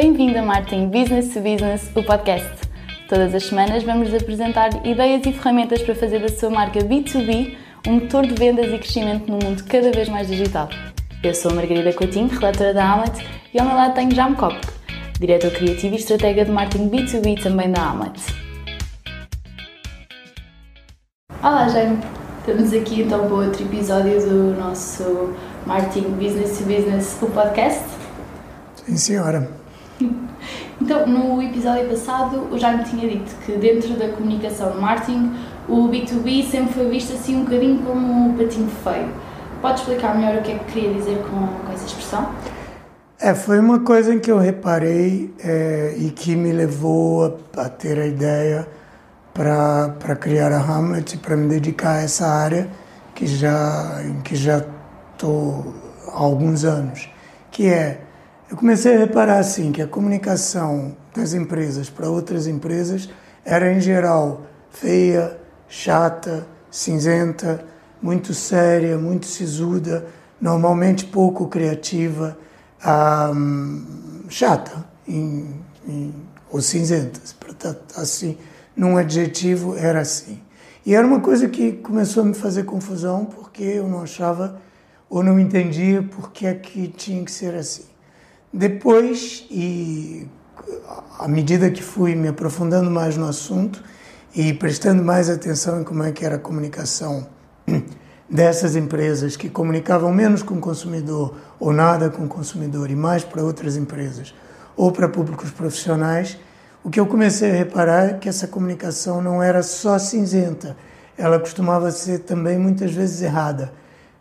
Bem-vindo a Marketing Business to Business, o podcast. Todas as semanas vamos apresentar ideias e ferramentas para fazer da sua marca B2B um motor de vendas e crescimento num mundo cada vez mais digital. Eu sou a Margarida Coutinho, relatora da Amlet, e ao meu lado tenho Jaime Kopk, diretor criativo e estratega de marketing B2B também da Amlet. Olá, Jaime. Estamos aqui então para outro episódio do nosso Marketing Business to Business, o podcast. Sim, senhora. Então, no episódio passado, o Jaime tinha dito que dentro da comunicação no marketing, o B2B sempre foi visto assim um bocadinho como um patinho feio. Pode explicar melhor o que é que queria dizer com, com essa expressão? É, foi uma coisa em que eu reparei é, e que me levou a, a ter a ideia para criar a Hamlet, para me dedicar a essa área que já, em que já estou há alguns anos, que é eu comecei a reparar assim que a comunicação das empresas para outras empresas era em geral feia, chata, cinzenta, muito séria, muito sisuda, normalmente pouco criativa, um, chata em, em, ou cinzenta, assim, num adjetivo era assim. E era uma coisa que começou a me fazer confusão porque eu não achava ou não entendia por que é que tinha que ser assim. Depois, e à medida que fui me aprofundando mais no assunto e prestando mais atenção em como é que era a comunicação dessas empresas que comunicavam menos com o consumidor ou nada com o consumidor e mais para outras empresas ou para públicos profissionais, o que eu comecei a reparar é que essa comunicação não era só cinzenta, ela costumava ser também muitas vezes errada.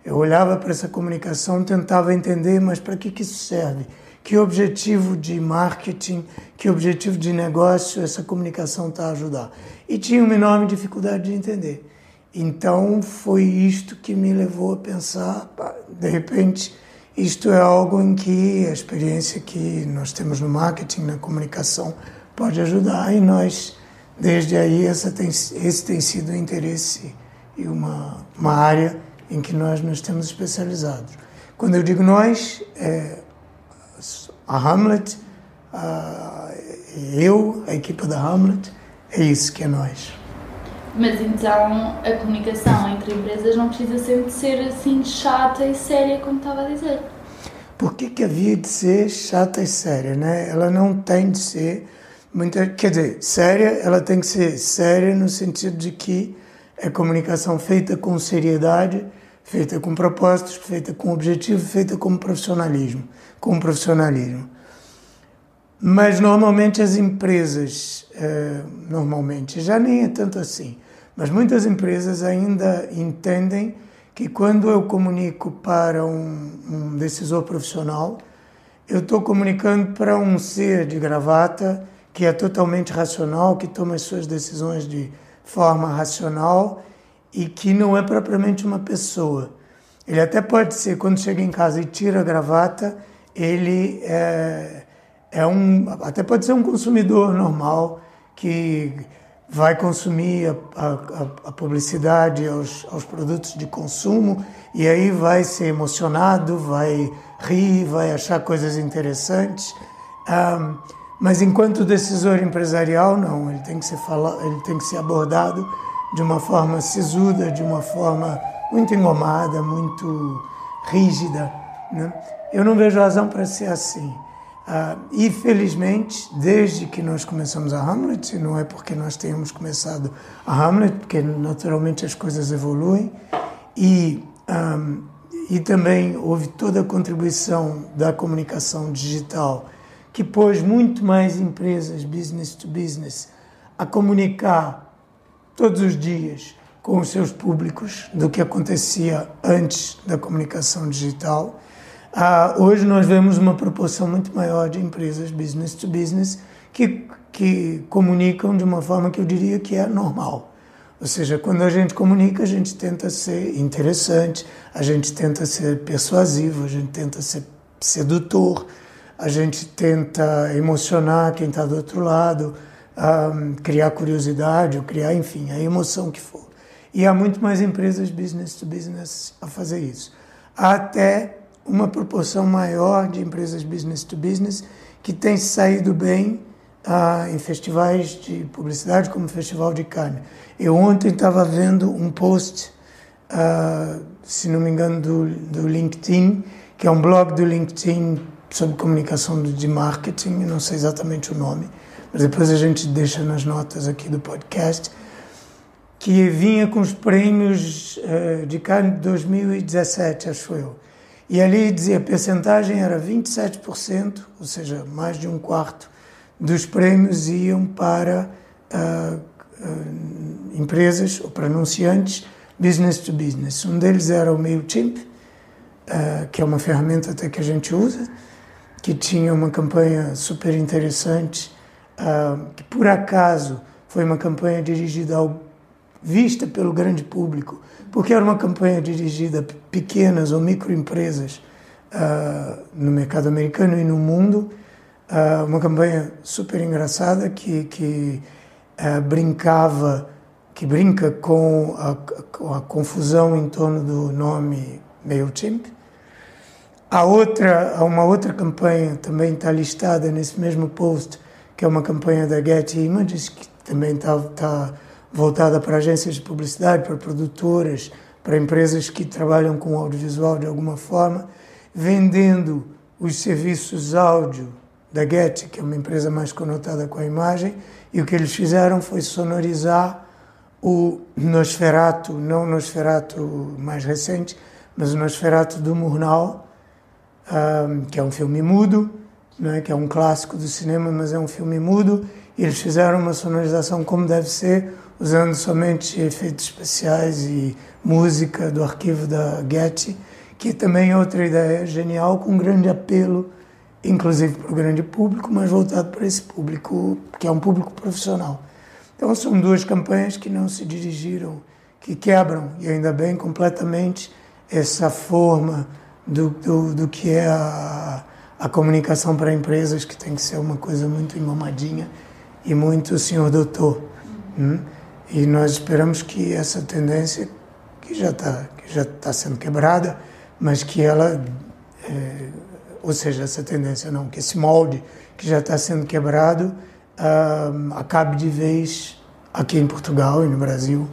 Eu olhava para essa comunicação, tentava entender, mas para que, que isso serve? Que objetivo de marketing, que objetivo de negócio essa comunicação está a ajudar. E tinha uma enorme dificuldade de entender. Então foi isto que me levou a pensar, de repente, isto é algo em que a experiência que nós temos no marketing, na comunicação, pode ajudar e nós, desde aí, tem, esse tem sido o interesse e uma, uma área em que nós nos temos especializados. Quando eu digo nós, é a Hamlet, a, eu, a equipa da Hamlet, é isso que é nós. Mas então a comunicação entre empresas não precisa sempre ser assim chata e séria, como estava a dizer. Por que, que havia de ser chata e séria, né? Ela não tem de ser muita, quer dizer, séria, ela tem que ser séria no sentido de que é comunicação feita com seriedade, feita com propósitos, feita com objetivo, feita com profissionalismo com profissionalismo. Mas normalmente as empresas, eh, normalmente, já nem é tanto assim, mas muitas empresas ainda entendem que quando eu comunico para um, um decisor profissional, eu estou comunicando para um ser de gravata que é totalmente racional, que toma as suas decisões de forma racional e que não é propriamente uma pessoa. Ele até pode ser, quando chega em casa e tira a gravata, ele é, é um, até pode ser um consumidor normal que vai consumir a, a, a publicidade aos, aos, produtos de consumo e aí vai ser emocionado, vai rir, vai achar coisas interessantes. Um, mas enquanto decisor empresarial, não, ele tem que ser fala, ele tem que ser abordado de uma forma sisuda, de uma forma muito engomada, muito rígida, né? Eu não vejo razão para ser assim. Uh, e felizmente, desde que nós começamos a Hamlet, não é porque nós tenhamos começado a Hamlet, porque naturalmente as coisas evoluem, e, um, e também houve toda a contribuição da comunicação digital, que pôs muito mais empresas, business to business, a comunicar todos os dias com os seus públicos do que acontecia antes da comunicação digital. Ah, hoje nós vemos uma proporção muito maior de empresas business to business que, que comunicam de uma forma que eu diria que é normal. Ou seja, quando a gente comunica, a gente tenta ser interessante, a gente tenta ser persuasivo, a gente tenta ser sedutor, a gente tenta emocionar quem está do outro lado, criar curiosidade, ou criar, enfim, a emoção que for. E há muito mais empresas business to business a fazer isso. Até uma proporção maior de empresas business to business que têm saído bem ah, em festivais de publicidade, como o Festival de Cannes. Eu ontem estava vendo um post, ah, se não me engano, do, do LinkedIn, que é um blog do LinkedIn sobre comunicação de marketing, não sei exatamente o nome, mas depois a gente deixa nas notas aqui do podcast, que vinha com os prêmios uh, de Cannes de 2017, acho eu. E ali dizia a percentagem era 27%, ou seja, mais de um quarto dos prêmios iam para uh, uh, empresas ou para anunciantes business to business. Um deles era o MailChimp, uh, que é uma ferramenta até que a gente usa, que tinha uma campanha super interessante, que por acaso foi uma campanha dirigida ao, vista pelo grande público, porque era uma campanha dirigida a pequenas ou microempresas no mercado americano e no mundo, uh, uma campanha super engraçada que, que uh, brincava, que brinca com a, com a, confusão em torno do nome MailChimp. A outra, uma outra campanha também está listada nesse mesmo post, que é uma campanha da Getty Images, que também está tá voltada para agências de publicidade, para produtoras, para empresas que trabalham com audiovisual de alguma forma, vendendo os serviços áudio da Getty, que é uma empresa mais conotada com a imagem, e o que eles fizeram foi sonorizar o Nosferatu, não o Nosferatu mais recente, mas o Nosferatu do Murnau, um, que é um filme mudo, né, que é um clássico do cinema, mas é um filme mudo, e eles fizeram uma sonorização como deve ser, usando somente efeitos especiais e música do arquivo da Getty, que também é outra ideia genial, com grande apelo inclusive para o grande público, mas voltado para esse público que é um público profissional. Então são duas campanhas que não se dirigiram, que quebram, e ainda bem, completamente essa forma do, do, do que é a, a comunicação para empresas, que tem que ser uma coisa muito engomadinha e muito senhor doutor. Hum? E nós esperamos que essa tendência, que já está já tá sendo quebrada, mas que ela é, ou seja, essa tendência não, que esse molde que já está sendo quebrado uh, acabe de vez aqui em Portugal e no Brasil.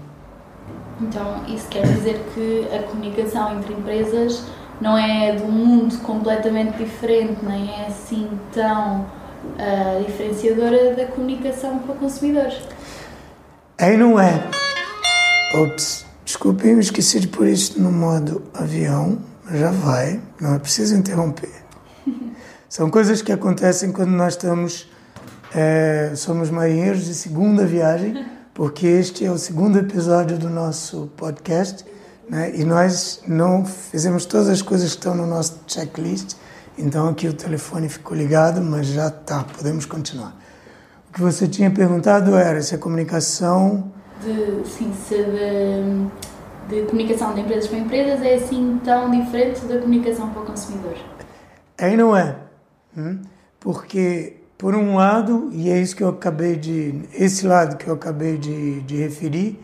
Então, isso quer dizer que a comunicação entre empresas não é de um mundo completamente diferente, nem é assim tão uh, diferenciadora da comunicação para consumidores. Aí não é. Ops, desculpem, eu esqueci de pôr isso no modo avião, já vai, não é preciso interromper. São coisas que acontecem quando nós estamos, é, somos marinheiros de segunda viagem, porque este é o segundo episódio do nosso podcast, né? E nós não fizemos todas as coisas que estão no nosso checklist, então aqui o telefone ficou ligado, mas já está, podemos continuar. O que você tinha perguntado era se a comunicação... De, sim, se de, de comunicação de empresas para empresas é assim tão diferente da comunicação para o consumidor. Aí não é. Hum? Porque, por um lado, e é isso que eu acabei de. esse lado que eu acabei de, de referir,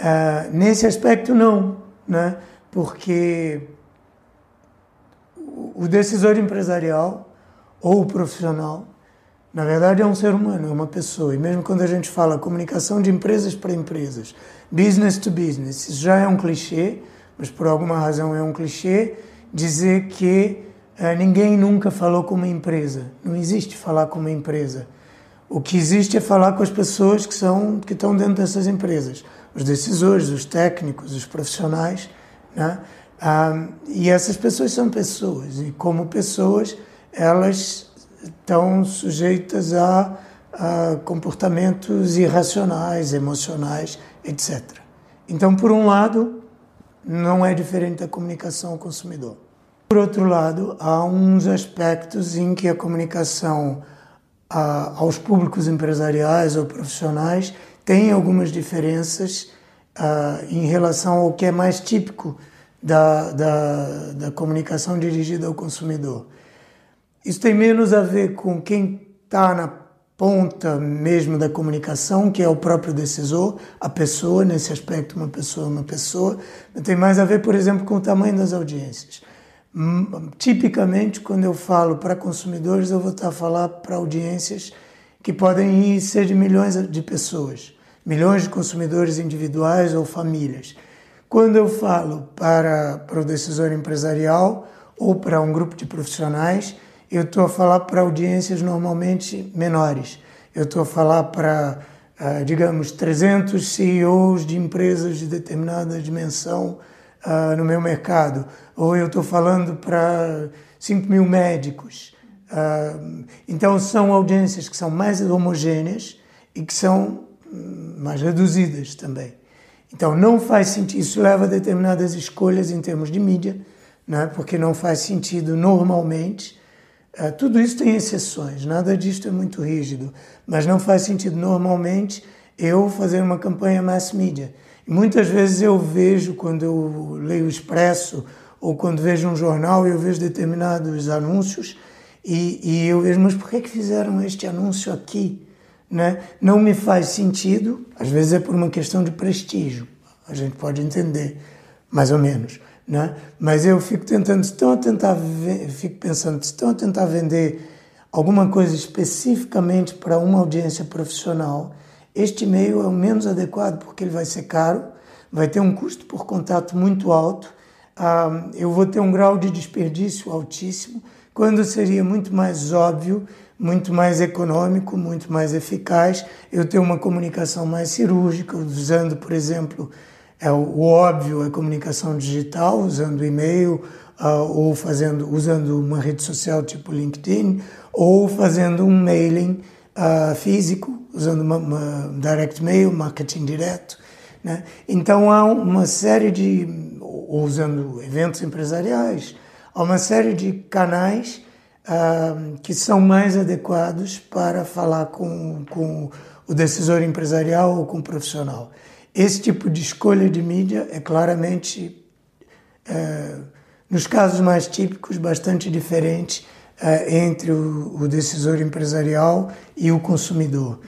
uh, nesse aspecto não, né? porque o decisor empresarial ou o profissional, na verdade, é um ser humano, é uma pessoa. E mesmo quando a gente fala comunicação de empresas para empresas, business to business, isso já é um clichê, mas por alguma razão é um clichê dizer que é, ninguém nunca falou com uma empresa. Não existe falar com uma empresa. O que existe é falar com as pessoas que são que estão dentro dessas empresas, os decisores, os técnicos, os profissionais, né? Ah, e essas pessoas são pessoas e como pessoas elas estão sujeitas a, a comportamentos irracionais, emocionais, etc. Então, por um lado, não é diferente da comunicação ao consumidor. Por outro lado, há uns aspectos em que a comunicação a, aos públicos empresariais ou profissionais tem algumas diferenças a, em relação ao que é mais típico da, da, da comunicação dirigida ao consumidor. Isso tem menos a ver com quem está na ponta mesmo da comunicação, que é o próprio decisor, a pessoa, nesse aspecto, uma pessoa é uma pessoa, tem mais a ver, por exemplo, com o tamanho das audiências. Hum, tipicamente, quando eu falo para consumidores, eu vou estar a falar para audiências que podem ser de milhões de pessoas, milhões de consumidores individuais ou famílias. Quando eu falo para, para o decisor empresarial ou para um grupo de profissionais, eu estou a falar para audiências normalmente menores. Eu estou a falar para, uh, digamos, 300 CEOs de empresas de determinada dimensão uh, no meu mercado. Ou eu estou falando para 5 mil médicos. Uh, então, são audiências que são mais homogêneas e que são mais reduzidas também. Então, não faz sentido, isso leva a determinadas escolhas em termos de mídia, né? porque não faz sentido normalmente é, tudo isso tem exceções, nada disso é muito rígido, mas não faz sentido normalmente eu fazer uma campanha mass media. Muitas vezes eu vejo, quando eu leio o Expresso ou quando vejo um jornal, eu vejo determinados anúncios e, e eu vejo, mas por que, que fizeram este anúncio aqui? Né? Não me faz sentido, às vezes é por uma questão de prestígio, a gente pode entender, mais ou menos. Né? Mas eu fico tentando, estão a tentar, fico pensando, estão a tentar vender alguma coisa especificamente para uma audiência profissional, este e-mail é o menos adequado porque ele vai ser caro, vai ter um custo por contato muito alto, ah, eu vou ter um grau de desperdício altíssimo, quando seria muito mais óbvio, muito mais econômico, muito mais eficaz eu ter uma comunicação mais cirúrgica, usando, por exemplo, é o, óbvio é comunicação digital, usando e-mail, uh, ou fazendo, usando uma rede social tipo LinkedIn, ou fazendo um mailing uh, físico, usando uma, uma, direct mail, marketing direto. Né? Então há uma série de, ou usando eventos empresariais, há uma série de canais uh, que são mais adequados para falar com, com o decisor empresarial ou com o profissional. Esse tipo de escolha de mídia é claramente, é, nos casos mais típicos, bastante diferente é, entre o, o, decisor empresarial e o consumidor.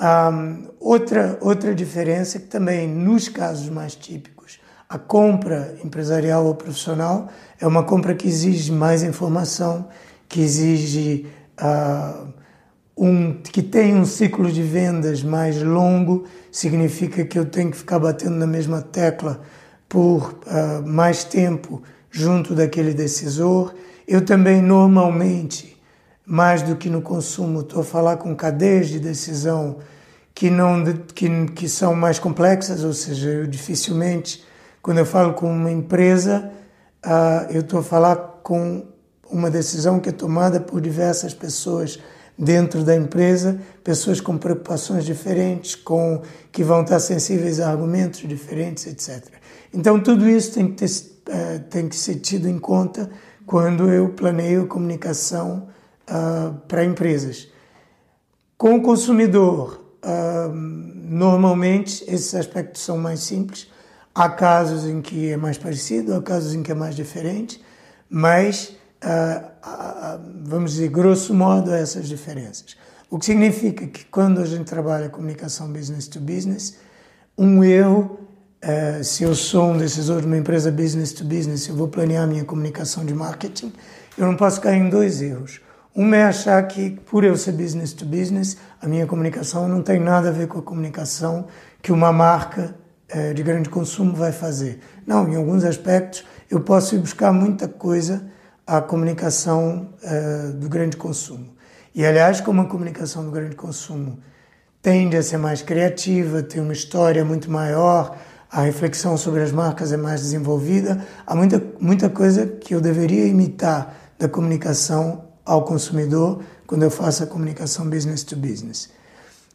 Um, outra, outra diferença é que também, nos casos mais típicos, a compra empresarial ou profissional é uma compra que exige mais informação, que exige uh, um, que tem um ciclo de vendas mais longo, significa que eu tenho que ficar batendo na mesma tecla por uh, mais tempo junto daquele decisor. Eu também, normalmente, mais do que no consumo, estou a falar com cadeias de decisão que, não, que, que são mais complexas, ou seja, eu dificilmente, quando eu falo com uma empresa, uh, eu estou a falar com uma decisão que é tomada por diversas pessoas dentro da empresa, pessoas com preocupações diferentes, com que vão estar sensíveis a argumentos diferentes, etc. Então tudo isso tem que, ter, uh, tem que ser tido em conta quando eu planeio comunicação uh, para empresas. Com o consumidor, uh, normalmente esses aspectos são mais simples. Há casos em que é mais parecido, há casos em que é mais diferente, mas vamos dizer, grosso modo, essas diferenças. O que significa que quando a gente trabalha comunicação business to business, um erro, se eu sou um decisor de uma empresa business to business, eu vou planear minha comunicação de marketing, eu não posso cair em dois erros. Um é achar que, por eu ser business to business, a minha comunicação não tem nada a ver com a comunicação que uma marca de grande consumo vai fazer. Não, em alguns aspectos, eu posso ir buscar muita coisa à comunicação uh, do grande consumo. E, aliás, como a comunicação do grande consumo tende a ser mais criativa, tem uma história muito maior, a reflexão sobre as marcas é mais desenvolvida, há muita, muita coisa que eu deveria imitar da comunicação ao consumidor quando eu faço a comunicação business to business.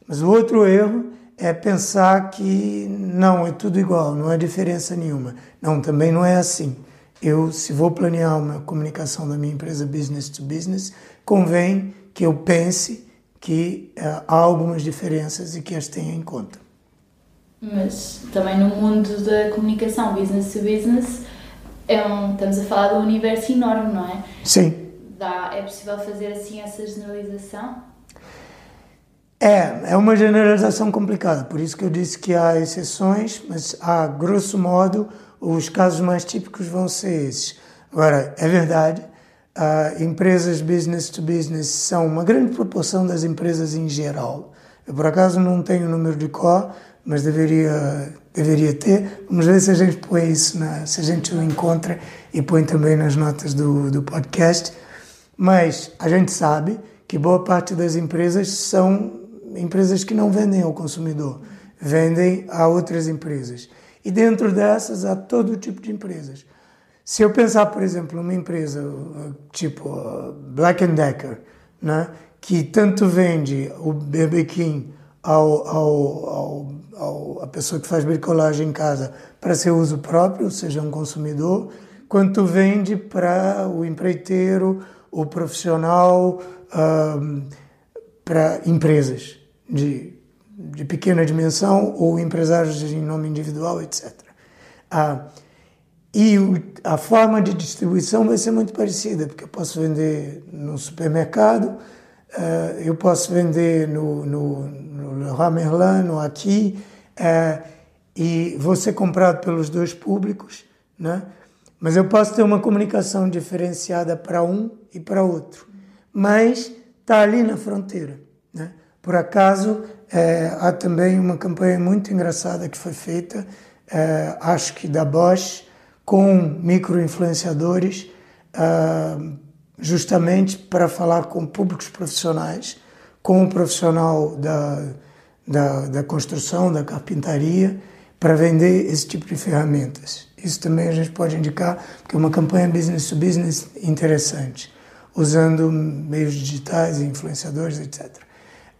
Mas o outro erro é pensar que não, é tudo igual, não há diferença nenhuma. Não, também não é assim eu, se vou planear uma comunicação da minha empresa business to business, convém que eu pense que uh, há algumas diferenças e que as tenha em conta. Mas também no mundo da comunicação business to business, é um, estamos a falar de um universo enorme, não é? Sim. Dá, é possível fazer assim essa generalização? É, é uma generalização complicada, por isso que eu disse que há exceções, mas há, grosso modo, os casos mais típicos vão ser esses. Agora, é verdade, uh, empresas business to business são uma grande proporção das empresas em geral. Eu, por acaso, não tenho o número de cor, mas deveria, deveria ter. Vamos ver se a gente põe isso, na, se a gente o encontra e põe também nas notas do, do podcast. Mas a gente sabe que boa parte das empresas são empresas que não vendem ao consumidor, vendem a outras empresas. E dentro dessas há todo tipo de empresas. Se eu pensar, por exemplo, numa empresa tipo Black Decker, né, que tanto vende o berbequim ao, ao, ao, ao, a pessoa que faz bricolagem em casa para seu uso próprio, seja um consumidor, quanto vende para o empreiteiro, o profissional, um, para empresas de, de pequena dimensão ou empresários em nome individual, etc. Ah, e o, a forma de distribuição vai ser muito parecida, porque eu posso vender no supermercado, uh, eu posso vender no, no, no Leroy Merlin, no Aqui, uh, e vou ser comprado pelos dois públicos, né? mas eu posso ter uma comunicação diferenciada para um e para outro, mas está ali na fronteira. Por acaso, é, há também uma campanha muito engraçada que foi feita, é, acho que da Bosch, com micro-influenciadores, uh, justamente para falar com públicos profissionais, com o profissional da, da, da construção, da carpintaria, para vender esse tipo de ferramentas. Isso também a gente pode indicar, que é uma campanha business to business interessante, usando meios digitais, influenciadores, etc.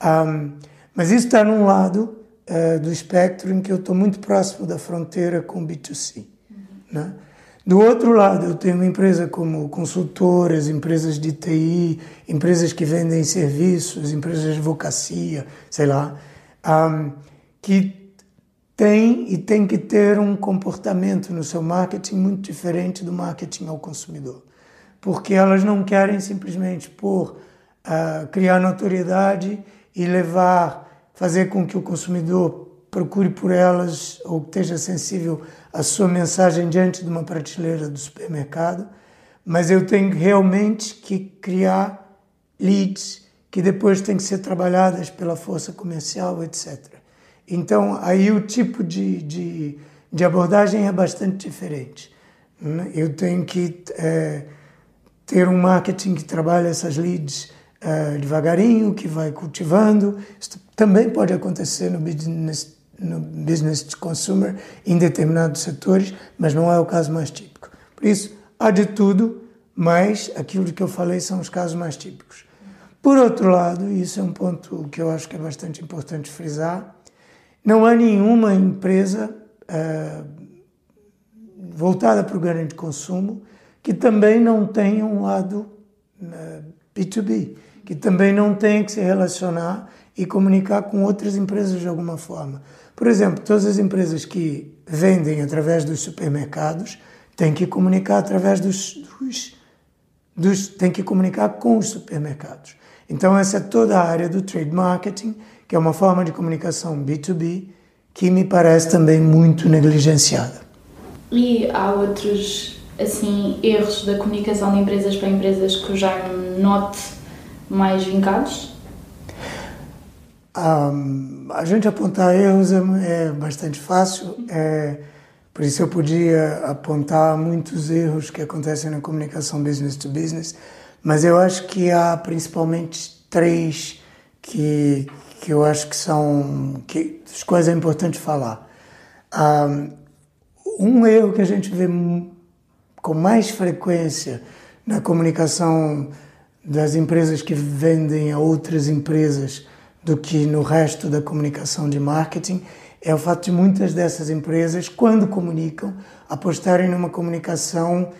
Um, mas isso está num lado uh, do espectro em que eu estou muito próximo da fronteira com B2C. Né? Do outro lado, eu tenho uma empresa como consultoras, empresas de TI, empresas que vendem serviços, empresas de advocacia, sei lá, um, que tem e tem que ter um comportamento no seu marketing muito diferente do marketing ao consumidor. Porque elas não querem simplesmente por uh, criar notoriedade e levar, fazer com que o consumidor procure por elas ou esteja sensível à sua mensagem diante de uma prateleira do supermercado, mas eu tenho realmente que criar leads que depois têm que ser trabalhadas pela força comercial, etc. Então, aí o tipo de, de, de abordagem é bastante diferente. Né? Eu tenho que é, ter um marketing que trabalha essas leads é, devagarinho, que vai cultivando. Isso também pode acontecer no business no business to consumer em determinados setores, mas não é o caso mais típico. Por isso, há de tudo, mas aquilo que eu falei são os casos mais típicos. Por outro lado, e isso é um ponto que eu acho que é bastante importante frisar, não há nenhuma empresa uh, voltada para o grande consumo que também não tenha um lado uh, eh, B2B, que também não tenha que se relacionar e comunicar com outras empresas de alguma forma. Por exemplo, todas as empresas que vendem através dos supermercados têm que comunicar através dos, dos, dos têm que comunicar com os supermercados. Então essa é toda a área do trade marketing, que é uma forma de comunicação B2B que me parece também muito negligenciada. E há outros assim erros da comunicação de empresas para empresas que eu já note mais vincados? Um, a gente apontar erros é, é bastante fácil, é, por isso eu podia apontar muitos erros que acontecem na comunicação business to business, mas eu acho que há principalmente três que, que eu acho que são que, as quais é importante falar. Um, um erro que a gente vê com mais frequência na comunicação das empresas que vendem a outras empresas do que no resto da comunicação de marketing é o fato de muitas dessas empresas, quando comunicam, apostarem numa comunicação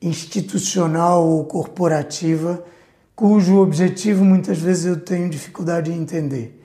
institucional ou corporativa, cujo objetivo muitas vezes eu tenho dificuldade em entender.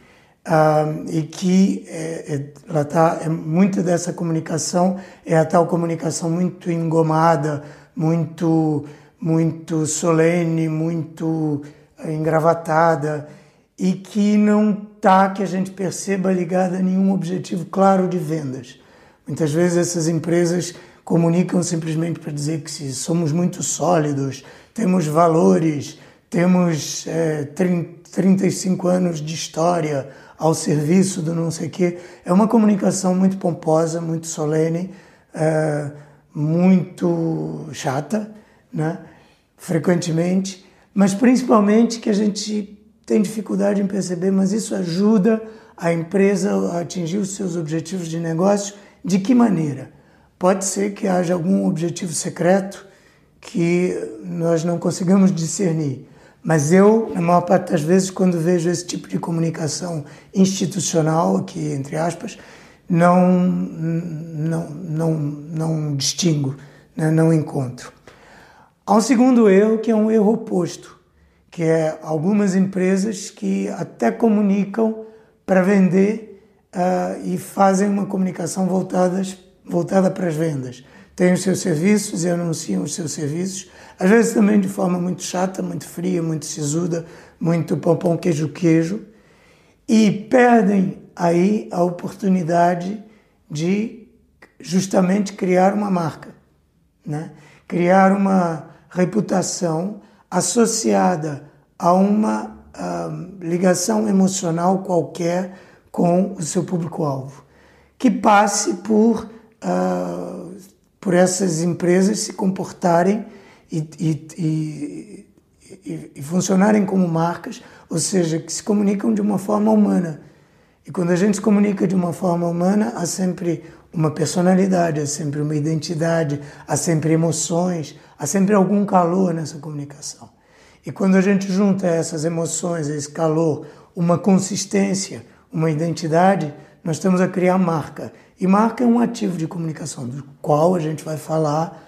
Uh, e que é, é, tá, é, muita dessa comunicação é a tal comunicação muito engomada, muito, muito solene, muito engravatada e que não está, que a gente perceba, ligada a nenhum objetivo claro de vendas. Muitas vezes essas empresas comunicam simplesmente para dizer que se somos muito sólidos, temos valores, temos é, 30, 35 anos de história ao serviço do não sei quê. É uma comunicação muito pomposa, muito solene, é, muito chata, né? Frequentemente, mas principalmente que a gente tem dificuldade em perceber, mas isso ajuda a empresa a atingir os seus objetivos de negócio. De que maneira? Pode ser que haja algum objetivo secreto que nós não conseguimos discernir. Mas eu, na maior parte das vezes, quando vejo esse tipo de comunicação institucional, aqui entre aspas, não, não, não, não distingo, né? não encontro. Há um segundo erro que é um erro oposto, que é algumas empresas que até comunicam para vender uh, e fazem uma comunicação voltadas, voltada para as vendas. Têm os seus serviços e anunciam os seus serviços, às vezes também de forma muito chata, muito fria, muito sisuda, muito pão-pão, queijo-queijo, e perdem aí a oportunidade de justamente criar uma marca, né? criar uma reputação associada a uma uh, ligação emocional qualquer com o seu público-alvo, que passe por, uh, por essas empresas se comportarem e, e, e, e funcionarem como marcas, ou seja, que se comunicam de uma forma humana. E quando a gente se comunica de uma forma humana, há sempre uma personalidade, há sempre uma identidade, há sempre emoções, há sempre algum calor nessa comunicação. E quando a gente junta essas emoções, esse calor, uma consistência, uma identidade, nós estamos a criar marca. E marca é um ativo de comunicação, do qual a gente vai falar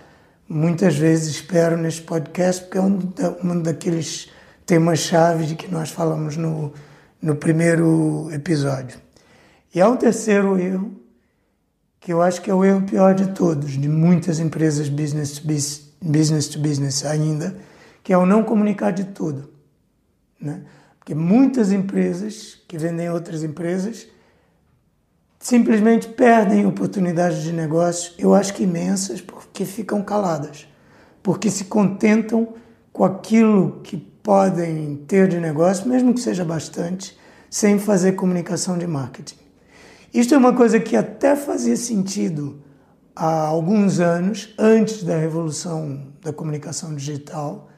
muitas vezes, espero, neste podcast, porque é um, um daqueles temas-chave de que nós falamos no, no primeiro episódio. E há um terceiro erro, que eu acho que é o erro pior de todos, de muitas empresas business to business, business, to business ainda, que é o não comunicar de tudo. Né? Porque muitas empresas que vendem outras empresas simplesmente perdem oportunidades de negócio, eu acho que imensas, porque ficam caladas, porque se contentam com aquilo que podem ter de negócio, mesmo que seja bastante, sem fazer comunicação de marketing. Isto é uma coisa que até fazia sentido há alguns anos, antes da revolução da comunicação digital,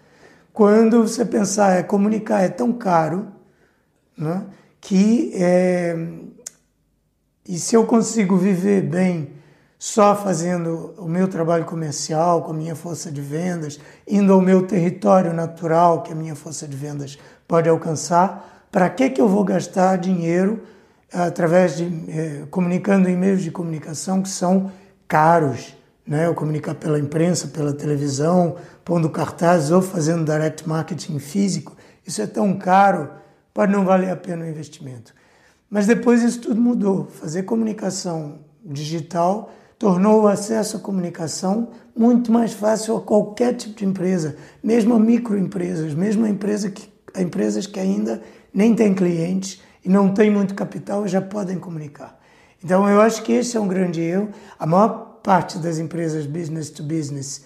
quando você pensar, é, comunicar é tão caro né, que é, e se eu consigo viver bem só fazendo o meu trabalho comercial, com a minha força de vendas, indo ao meu território natural que a minha força de vendas pode alcançar, para que, que eu vou gastar dinheiro através de eh, comunicando em meios de comunicação que são caros? né? ou comunicar pela imprensa, pela televisão, pondo cartazes ou fazendo direct marketing físico, isso é tão caro, pode não valer a pena o investimento. Mas depois isso tudo mudou. Fazer comunicação digital tornou o acesso à comunicação muito mais fácil a qualquer tipo de empresa, mesmo a microempresas, mesmo a, empresa que, a empresas que ainda nem têm clientes e não têm muito capital já podem comunicar. Então eu acho que esse é um grande erro. A maior parte das empresas business to business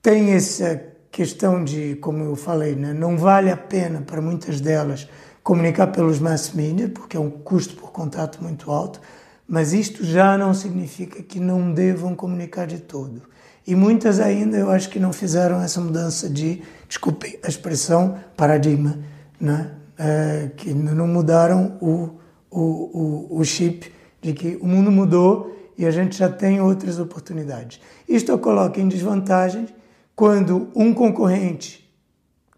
tem essa questão de, como eu falei, né, não vale a pena para muitas delas comunicar pelos mass media, porque é um custo por contato muito alto, mas isto já não significa que não devam comunicar de todo. E muitas ainda eu acho que não fizeram essa mudança de, desculpe a expressão, paradigma, né? É, que não mudaram o, o, o, o chip de que o mundo mudou e a gente já tem outras oportunidades. Isto coloca em desvantagem quando um concorrente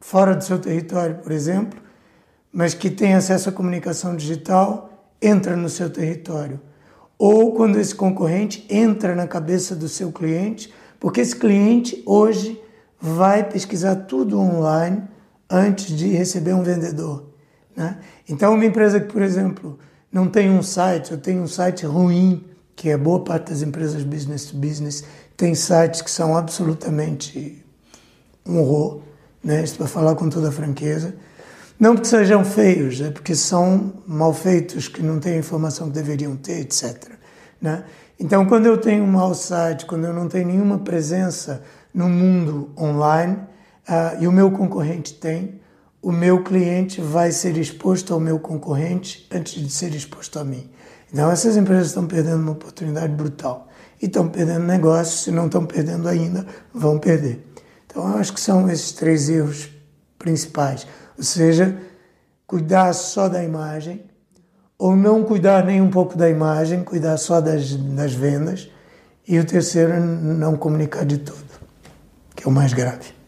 fora do seu território, por exemplo, mas que tem acesso à comunicação digital, entra no seu território. Ou quando esse concorrente entra na cabeça do seu cliente, porque esse cliente hoje vai pesquisar tudo online antes de receber um vendedor. Né? Então, uma empresa que, por exemplo, não tem um site, ou tem um site ruim, que é boa parte das empresas business to business, tem sites que são absolutamente um horror, né? Isso para falar com toda franqueza. Não porque sejam feios, é porque são mal feitos, que não têm a informação que deveriam ter, etc. Né? Então, quando eu tenho um mau site, quando eu não tenho nenhuma presença no mundo online uh, e o meu concorrente tem, o meu cliente vai ser exposto ao meu concorrente antes de ser exposto a mim. Então, essas empresas estão perdendo uma oportunidade brutal. E estão perdendo negócios, se não estão perdendo ainda, vão perder. Então, eu acho que são esses três erros principais. Ou seja, cuidar só da imagem, ou não cuidar nem um pouco da imagem, cuidar só das, das vendas. E o terceiro, não comunicar de tudo, que é o mais grave.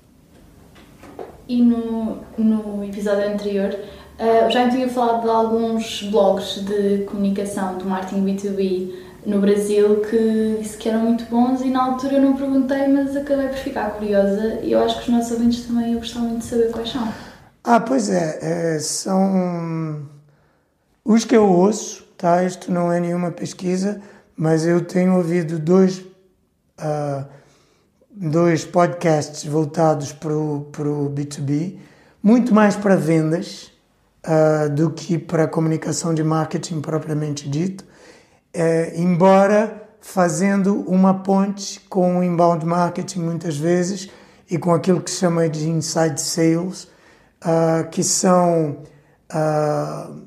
E no, no episódio anterior, uh, já tinha falado de alguns blogs de comunicação do marketing B2B no Brasil que disse que eram muito bons e na altura eu não perguntei, mas acabei por ficar curiosa e eu acho que os nossos ouvintes também eu gostava muito de saber quais são. Ah, pois é, é são os que eu ouço, tá? Isto não é nenhuma pesquisa, mas eu tenho ouvido dois uh, dois podcasts voltados para o B2B, muito mais para vendas uh, do que para comunicação de marketing propriamente dito, é, embora fazendo uma ponte com o inbound marketing muitas vezes e com aquilo que se chama de inside sales, uh, que são uh,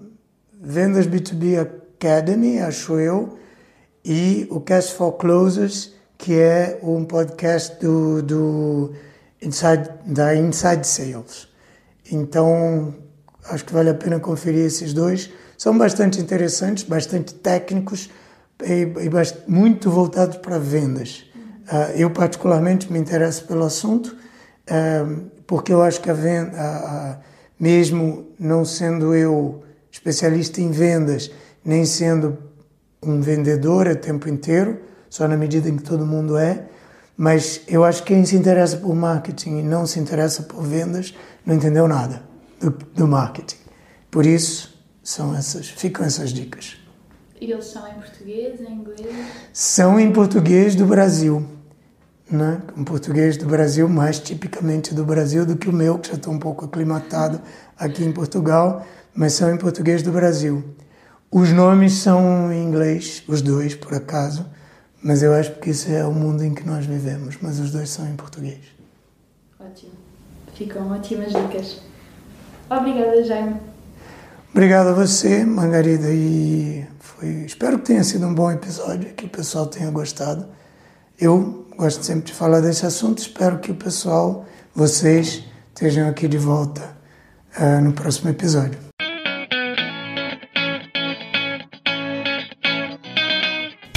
vendas B2B Academy, acho eu, e o Cash for Closers, que é um podcast do, do Inside, da Inside Sales. Então, acho que vale a pena conferir esses dois. São bastante interessantes, bastante técnicos e, e muito voltados para vendas. Uh, eu, particularmente, me interesso pelo assunto, uh, porque eu acho que a venda, mesmo não sendo eu especialista em vendas, nem sendo um vendedor a tempo inteiro, só na medida em que todo mundo é. Mas eu acho que quem se interessa por marketing e não se interessa por vendas não entendeu nada do, do marketing. Por isso, são essas, ficam essas dicas. E eles são em português, em inglês? São em português do Brasil. Né? Um português do Brasil, mais tipicamente do Brasil do que o meu, que já estou um pouco aclimatado aqui em Portugal, mas são em português do Brasil. Os nomes são em inglês, os dois, por acaso, mas eu acho que isso é o mundo em que nós vivemos, mas os dois são em português. Ótimo. Ficam ótimas dicas. Obrigada, Jaime. Obrigado a você, Margarida, e foi, espero que tenha sido um bom episódio, que o pessoal tenha gostado. Eu gosto sempre de falar desse assunto, espero que o pessoal, vocês, estejam aqui de volta uh, no próximo episódio.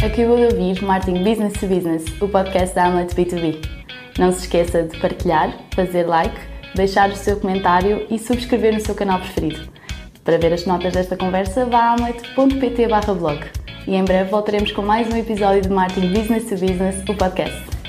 Acabou de ouvir Marketing Business to Business, o podcast da Amlet B2B. Não se esqueça de partilhar, fazer like, deixar o seu comentário e subscrever no seu canal preferido. Para ver as notas desta conversa, vá a amlet.pt blog. E em breve voltaremos com mais um episódio de Marketing Business to Business, o podcast.